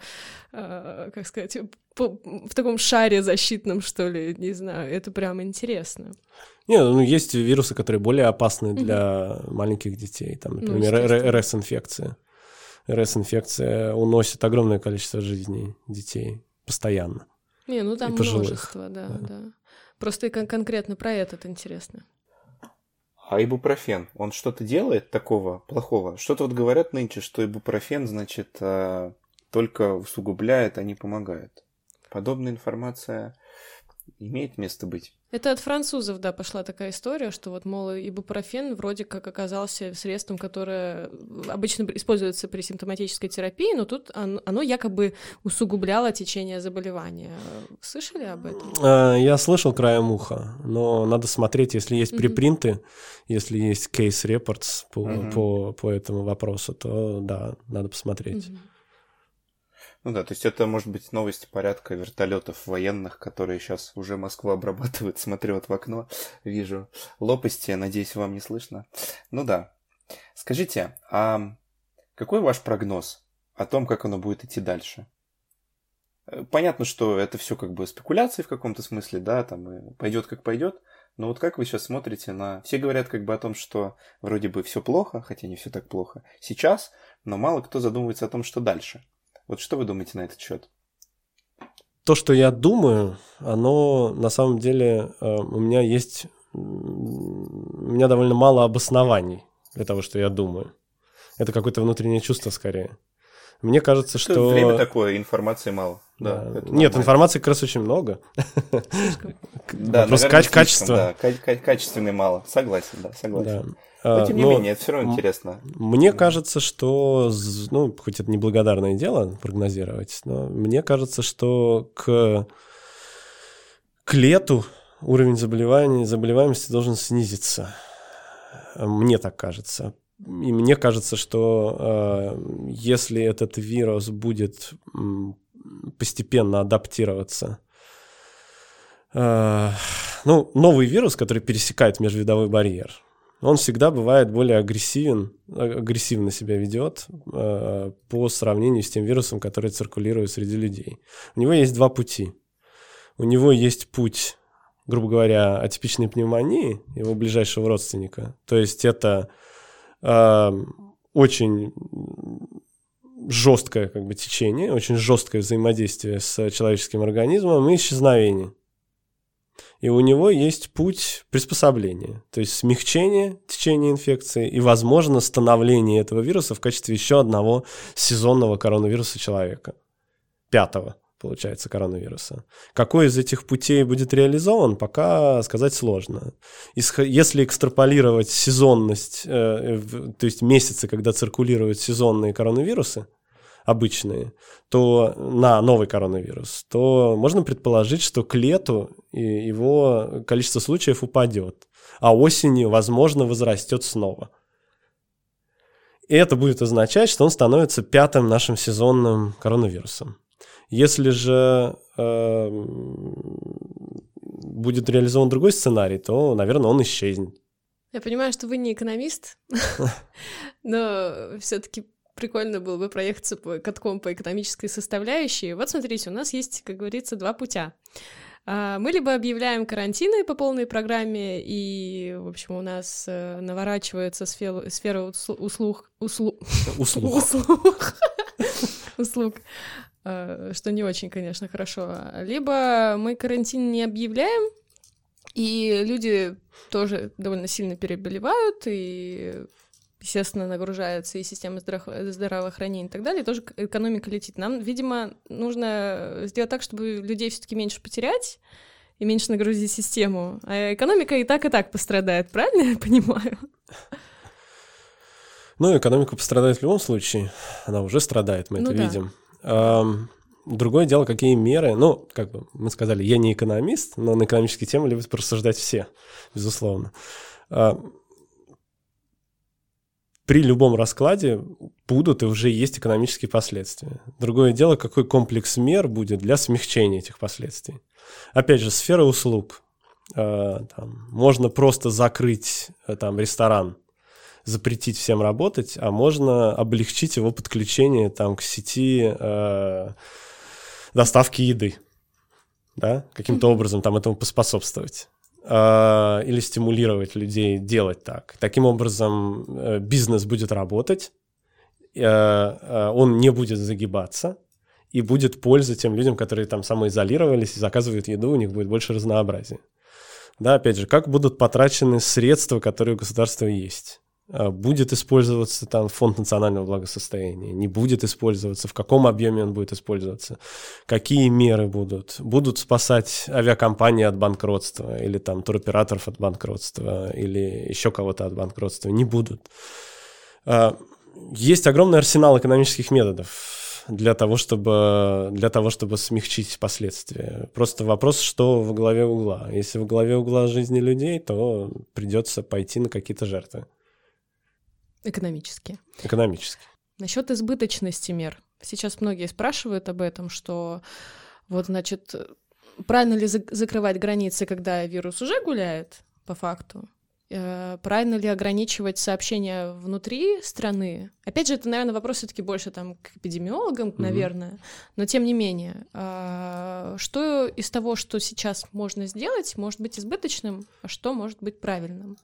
э, как сказать, по, в таком шаре защитном, что ли, не знаю, это прям интересно. Не, ну есть вирусы, которые более опасны для mm-hmm. маленьких детей, там, ну, например, ну, РС-инфекция. РС-инфекция уносит огромное количество жизней детей постоянно. Не, ну там множество, да, да, да. Просто и кон- конкретно про этот интересно. А ибупрофен, он что-то делает такого плохого? Что-то вот говорят нынче, что ибупрофен, значит, э, только усугубляет, а не помогает. Подобная информация имеет место быть. Это от французов, да, пошла такая история, что вот, мол, ибупрофен вроде как оказался средством, которое обычно используется при симптоматической терапии, но тут оно, оно якобы усугубляло течение заболевания. Слышали об этом? А, я слышал краем уха, но надо смотреть, если есть припринты, mm-hmm. если есть кейс-репортс по, mm-hmm. по, по этому вопросу, то да, надо посмотреть. Mm-hmm. Ну да, то есть это может быть новости порядка вертолетов военных, которые сейчас уже Москву обрабатывают. Смотрю вот в окно, вижу лопасти, надеюсь, вам не слышно. Ну да. Скажите, а какой ваш прогноз о том, как оно будет идти дальше? Э, понятно, что это все как бы спекуляции в каком-то смысле, да, там пойдет как пойдет. Но вот как вы сейчас смотрите на... Все говорят как бы о том, что вроде бы все плохо, хотя не все так плохо сейчас, но мало кто задумывается о том, что дальше. Вот что вы думаете на этот счет? То, что я думаю, оно на самом деле э, у меня есть, у меня довольно мало обоснований для того, что я думаю. Это какое-то внутреннее чувство скорее. Мне кажется, что... что... Время такое, информации мало. Да, да. Нет, информации как раз очень много. Да, Просто качество. Да, качественный мало. Согласен, да, согласен. Но, тем не Но менее, это все равно интересно. Мне кажется, что, ну, хоть это неблагодарное дело прогнозировать, но мне кажется, что к, к лету уровень заболеваний, заболеваемости должен снизиться. Мне так кажется. И мне кажется, что э, если этот вирус будет постепенно адаптироваться, э, ну, новый вирус, который пересекает межвидовой барьер, он всегда бывает более агрессивен, агрессивно себя ведет э, по сравнению с тем вирусом, который циркулирует среди людей. У него есть два пути. У него есть путь, грубо говоря, атипичной пневмонии, его ближайшего родственника. То есть это э, очень жесткое как бы, течение, очень жесткое взаимодействие с человеческим организмом и исчезновение и у него есть путь приспособления, то есть смягчение течения инфекции и, возможно, становление этого вируса в качестве еще одного сезонного коронавируса человека. Пятого, получается, коронавируса. Какой из этих путей будет реализован, пока сказать сложно. Если экстраполировать сезонность, э, то есть месяцы, когда циркулируют сезонные коронавирусы, обычные, то на новый коронавирус, то можно предположить, что к лету его количество случаев упадет, а осенью, возможно, возрастет снова. И это будет означать, что он становится пятым нашим сезонным коронавирусом. Если же э, будет реализован другой сценарий, то, наверное, он исчезнет. Я понимаю, что вы не экономист, но все-таки прикольно было бы проехаться по катком по экономической составляющей. Вот смотрите, у нас есть, как говорится, два путя. А, мы либо объявляем карантины по полной программе, и, в общем, у нас э, наворачивается сфера, сфера услуг... Услуг. Услуг. Услуг. Услуг. Что не очень, конечно, хорошо. Либо мы карантин не объявляем, и люди тоже довольно сильно переболевают, и естественно, нагружается и система здраво- здравоохранения и так далее, тоже экономика летит. Нам, видимо, нужно сделать так, чтобы людей все-таки меньше потерять и меньше нагрузить систему. А экономика и так, и так пострадает, правильно я понимаю? Ну, экономика пострадает в любом случае. Она уже страдает, мы ну, это да. видим. Другое дело, какие меры. Ну, как бы мы сказали, я не экономист, но на экономические темы любят порассуждать все, безусловно при любом раскладе будут и уже есть экономические последствия. Другое дело, какой комплекс мер будет для смягчения этих последствий. Опять же, сфера услуг. Э, там, можно просто закрыть э, там, ресторан, запретить всем работать, а можно облегчить его подключение там, к сети э, доставки еды. Да? Каким-то образом там этому поспособствовать. А, или стимулировать людей делать так. Таким образом, э, бизнес будет работать, э, э, он не будет загибаться, и будет польза тем людям, которые там самоизолировались и заказывают еду, у них будет больше разнообразия. Да, опять же, как будут потрачены средства, которые у государства есть. А, будет использоваться там фонд национального благосостояния, не будет использоваться, в каком объеме он будет использоваться, какие меры будут, будут спасать авиакомпании от банкротства или там туроператоров от банкротства или еще кого-то от банкротства, не будут. А, есть огромный арсенал экономических методов для того, чтобы, для того, чтобы смягчить последствия. Просто вопрос, что в голове угла. Если в голове угла жизни людей, то придется пойти на какие-то жертвы. Экономические. Экономические. Насчет избыточности мер. Сейчас многие спрашивают об этом, что вот, значит, правильно ли закрывать границы, когда вирус уже гуляет, по факту? Э, правильно ли ограничивать сообщения внутри страны? Опять же, это, наверное, вопрос все-таки больше там к эпидемиологам, mm-hmm. наверное, но тем не менее, а, что из того, что сейчас можно сделать, может быть избыточным, а что может быть правильным?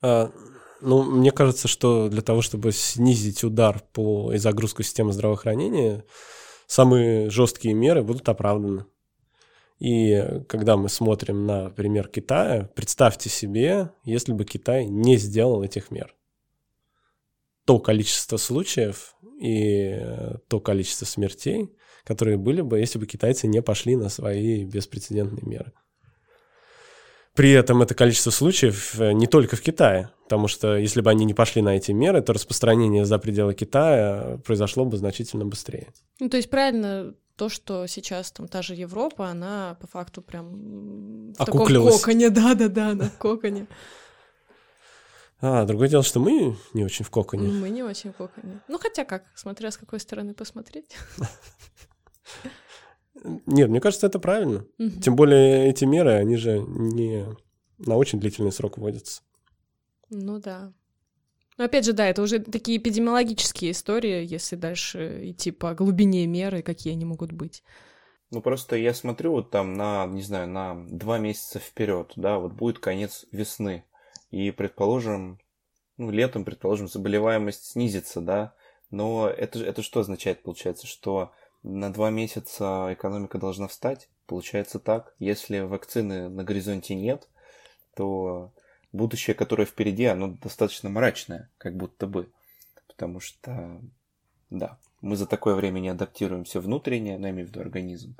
А, ну, мне кажется, что для того, чтобы снизить удар по и загрузку системы здравоохранения, самые жесткие меры будут оправданы. И когда мы смотрим на пример Китая, представьте себе, если бы Китай не сделал этих мер. То количество случаев и то количество смертей, которые были бы, если бы китайцы не пошли на свои беспрецедентные меры. При этом это количество случаев э, не только в Китае, потому что если бы они не пошли на эти меры, то распространение за пределы Китая произошло бы значительно быстрее. Ну, то есть правильно то, что сейчас там та же Европа, она по факту прям в таком коконе, да-да-да, на коконе. А, другое дело, что мы не очень в коконе. Мы не очень в коконе. Ну, хотя как, смотря с какой стороны посмотреть. Нет, мне кажется, это правильно. Угу. Тем более эти меры, они же не на очень длительный срок вводятся. Ну да. Но опять же, да, это уже такие эпидемиологические истории, если дальше идти по глубине меры, какие они могут быть. Ну просто я смотрю вот там на, не знаю, на два месяца вперед, да, вот будет конец весны. И, предположим, ну, летом, предположим, заболеваемость снизится, да, но это, это что означает, получается, что на два месяца экономика должна встать. Получается так. Если вакцины на горизонте нет, то будущее, которое впереди, оно достаточно мрачное, как будто бы. Потому что, да. мы за такое время не адаптируемся внутренне, ну, я имею в виду организм,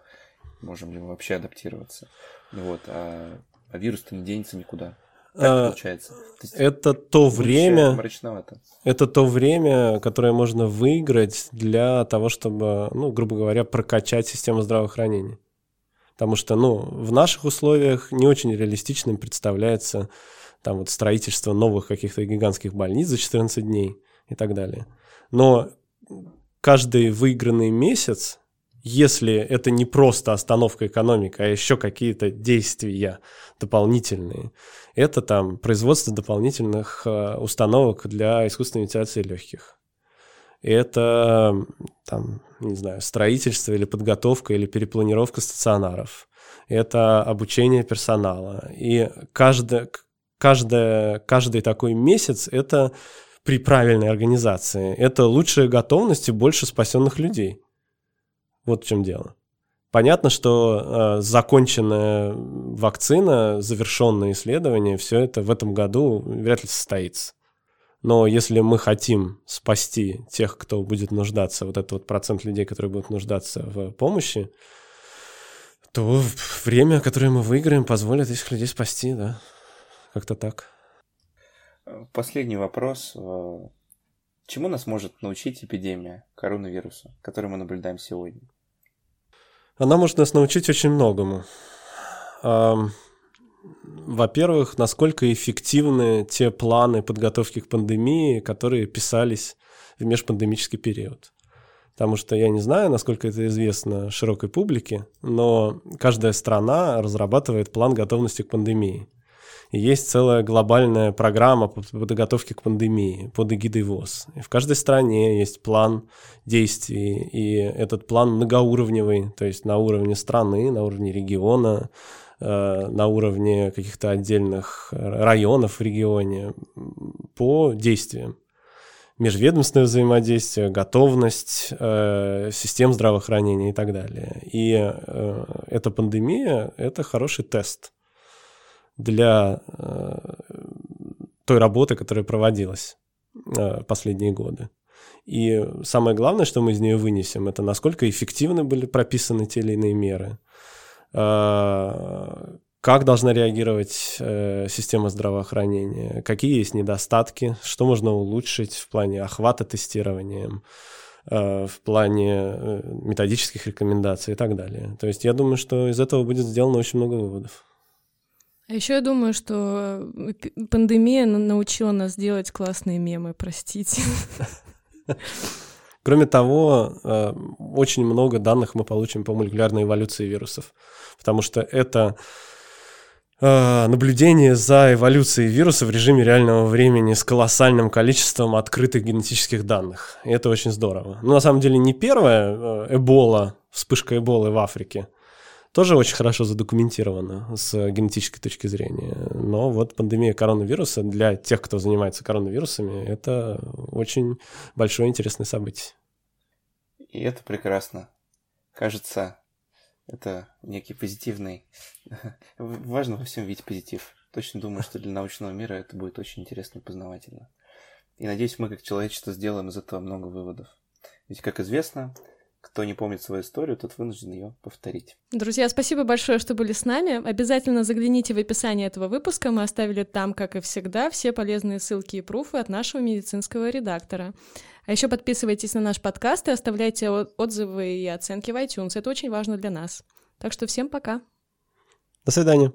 можем ли мы вообще адаптироваться. Вот, а, а вирус-то не денется никуда. Так а, получается. То есть, это то время... Мрачновато. Это то время, которое можно выиграть для того, чтобы, ну, грубо говоря, прокачать систему здравоохранения. Потому что, ну, в наших условиях не очень реалистичным представляется там вот строительство новых каких-то гигантских больниц за 14 дней и так далее. Но каждый выигранный месяц, если это не просто остановка экономики, а еще какие-то действия дополнительные, это там производство дополнительных э, установок для искусственной вентиляции легких. Это там, не знаю, строительство или подготовка или перепланировка стационаров. Это обучение персонала. И каждое, каждое, каждый такой месяц это при правильной организации. Это лучшая готовность и больше спасенных людей. Вот в чем дело. Понятно, что э, законченная вакцина, завершенное исследование, все это в этом году вряд ли состоится. Но если мы хотим спасти тех, кто будет нуждаться, вот этот вот процент людей, которые будут нуждаться в помощи, то время, которое мы выиграем, позволит этих людей спасти, да. Как-то так. Последний вопрос. Э, чему нас может научить эпидемия коронавируса, которую мы наблюдаем сегодня? Она может нас научить очень многому. Во-первых, насколько эффективны те планы подготовки к пандемии, которые писались в межпандемический период. Потому что я не знаю, насколько это известно широкой публике, но каждая страна разрабатывает план готовности к пандемии. Есть целая глобальная программа по подготовке к пандемии под эгидой ВОЗ. И в каждой стране есть план действий, и этот план многоуровневый, то есть на уровне страны, на уровне региона, э, на уровне каких-то отдельных районов в регионе по действиям межведомственное взаимодействие, готовность э, систем здравоохранения и так далее. И э, эта пандемия – это хороший тест для э, той работы, которая проводилась э, последние годы. И самое главное, что мы из нее вынесем, это насколько эффективны были прописаны те или иные меры, э, как должна реагировать система здравоохранения, какие есть недостатки, что можно улучшить в плане охвата тестированием, в плане методических рекомендаций и так далее. То есть я думаю, что из этого будет сделано очень много выводов. А еще я думаю, что э, пандемия научила нас делать классные мемы, простите. Кроме того, э, очень много данных мы получим по молекулярной эволюции вирусов, потому что это э, наблюдение за эволюцией вируса в режиме реального времени с колоссальным количеством открытых генетических данных. И это очень здорово. Но на самом деле не первая Эбола, вспышка Эболы в Африке – тоже очень хорошо задокументировано с генетической точки зрения. Но вот пандемия коронавируса для тех, кто занимается коронавирусами, это очень большое интересное событие. И это прекрасно. Кажется, это некий позитивный... Важно во всем видеть позитив. Точно думаю, что для научного мира это будет очень интересно и познавательно. И надеюсь, мы как человечество сделаем из этого много выводов. Ведь, как известно, кто не помнит свою историю, тот вынужден ее повторить. Друзья, спасибо большое, что были с нами. Обязательно загляните в описание этого выпуска. Мы оставили там, как и всегда, все полезные ссылки и пруфы от нашего медицинского редактора. А еще подписывайтесь на наш подкаст и оставляйте отзывы и оценки в iTunes. Это очень важно для нас. Так что всем пока. До свидания.